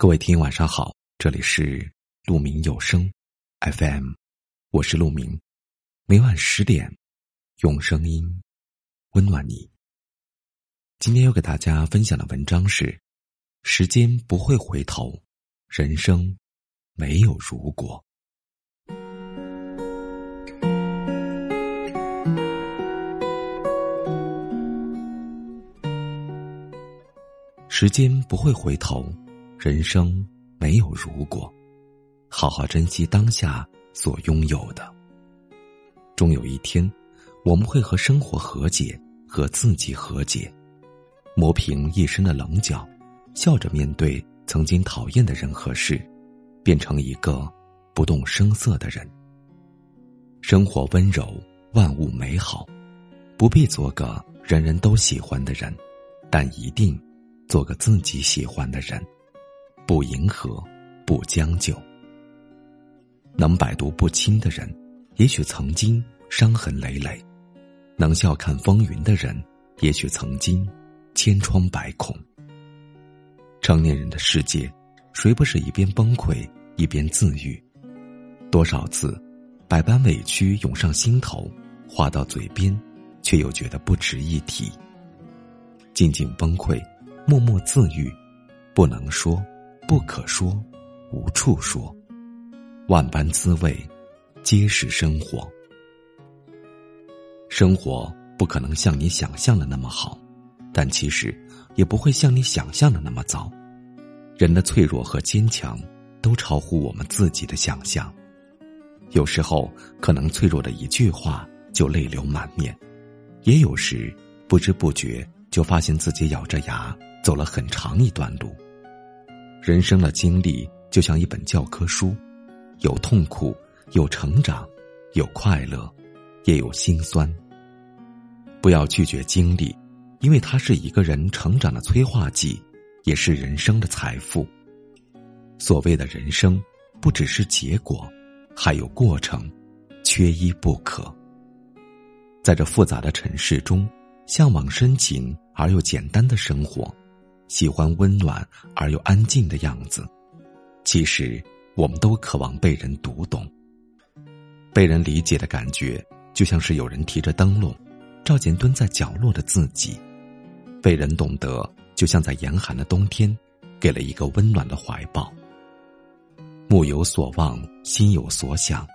各位听友晚上好，这里是鹿鸣有声 FM，我是鹿鸣，每晚十点用声音温暖你。今天要给大家分享的文章是：时间不会回头，人生没有如果。时间不会回头。人生没有如果，好好珍惜当下所拥有的。终有一天，我们会和生活和解，和自己和解，磨平一身的棱角，笑着面对曾经讨厌的人和事，变成一个不动声色的人。生活温柔，万物美好，不必做个人人都喜欢的人，但一定做个自己喜欢的人。不迎合，不将就。能百毒不侵的人，也许曾经伤痕累累；能笑看风云的人，也许曾经千疮百孔。成年人的世界，谁不是一边崩溃一边自愈？多少次，百般委屈涌上心头，话到嘴边，却又觉得不值一提。静静崩溃，默默自愈，不能说。不可说，无处说，万般滋味，皆是生活。生活不可能像你想象的那么好，但其实也不会像你想象的那么糟。人的脆弱和坚强，都超乎我们自己的想象。有时候，可能脆弱的一句话就泪流满面；也有时，不知不觉就发现自己咬着牙走了很长一段路。人生的经历就像一本教科书，有痛苦，有成长，有快乐，也有心酸。不要拒绝经历，因为它是一个人成长的催化剂，也是人生的财富。所谓的人生，不只是结果，还有过程，缺一不可。在这复杂的尘世中，向往深情而又简单的生活。喜欢温暖而又安静的样子，其实我们都渴望被人读懂、被人理解的感觉，就像是有人提着灯笼，照见蹲在角落的自己；被人懂得，就像在严寒的冬天，给了一个温暖的怀抱。目有所望，心有所想，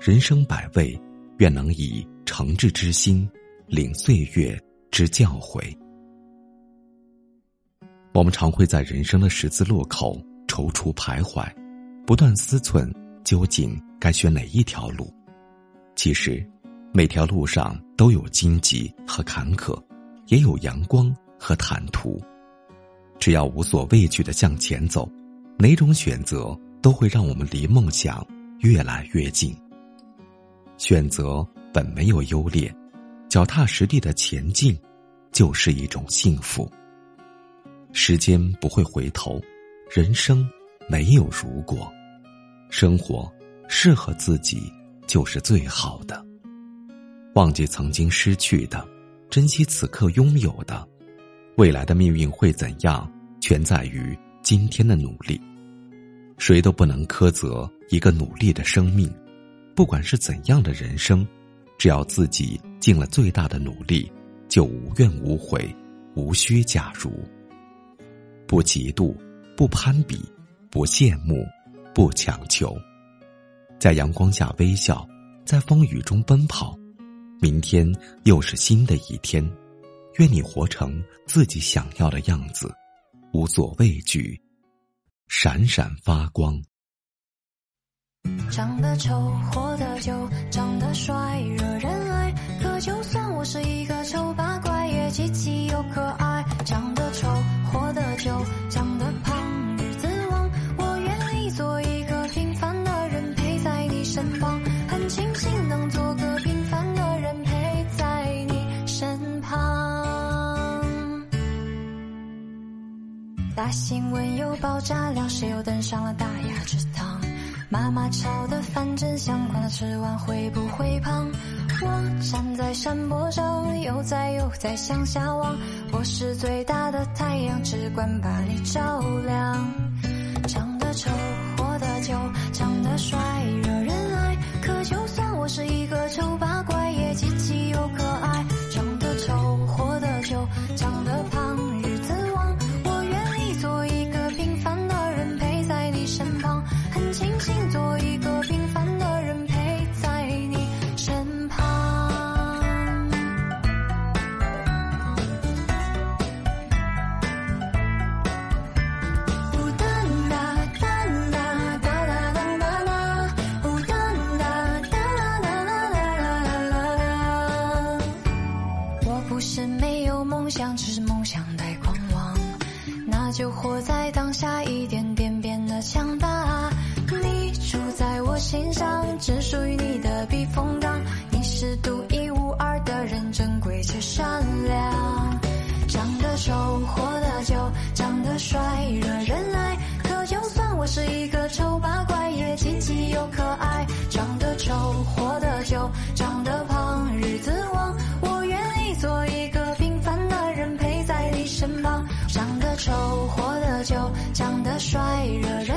人生百味，愿能以诚挚之心，领岁月之教诲。我们常会在人生的十字路口踌躇徘徊，不断思忖究竟该选哪一条路。其实，每条路上都有荆棘和坎坷，也有阳光和坦途。只要无所畏惧的向前走，哪种选择都会让我们离梦想越来越近。选择本没有优劣，脚踏实地的前进，就是一种幸福。时间不会回头，人生没有如果，生活适合自己就是最好的。忘记曾经失去的，珍惜此刻拥有的。未来的命运会怎样，全在于今天的努力。谁都不能苛责一个努力的生命，不管是怎样的人生，只要自己尽了最大的努力，就无怨无悔，无需假如。不嫉妒，不攀比，不羡慕，不强求，在阳光下微笑，在风雨中奔跑。明天又是新的一天，愿你活成自己想要的样子，无所畏惧，闪闪发光。长得丑，活得久，长得帅，惹人爱。可就算我是一个丑八怪，也积极又可爱。长得长得胖，日子旺。我愿意做一个平凡的人，陪在你身旁。很庆幸能做个平凡的人，陪在你身旁。大新闻又爆炸了，谁又登上了大雅之堂？妈妈炒的饭真香，管他吃完会不会胖。我站在山坡上悠哉悠哉向下望我是最大的太阳只管把你照亮。长得丑活得久长得帅只属于你的避风港。你是独一无二的人，珍贵且善良。长得丑，活得久，长得帅，惹人爱。可就算我是一个丑八怪，也积极又可爱。长得丑，活得久，长得胖，日子旺。我愿意做一个平凡的人，陪在你身旁。长得丑，活得久，长得帅，惹人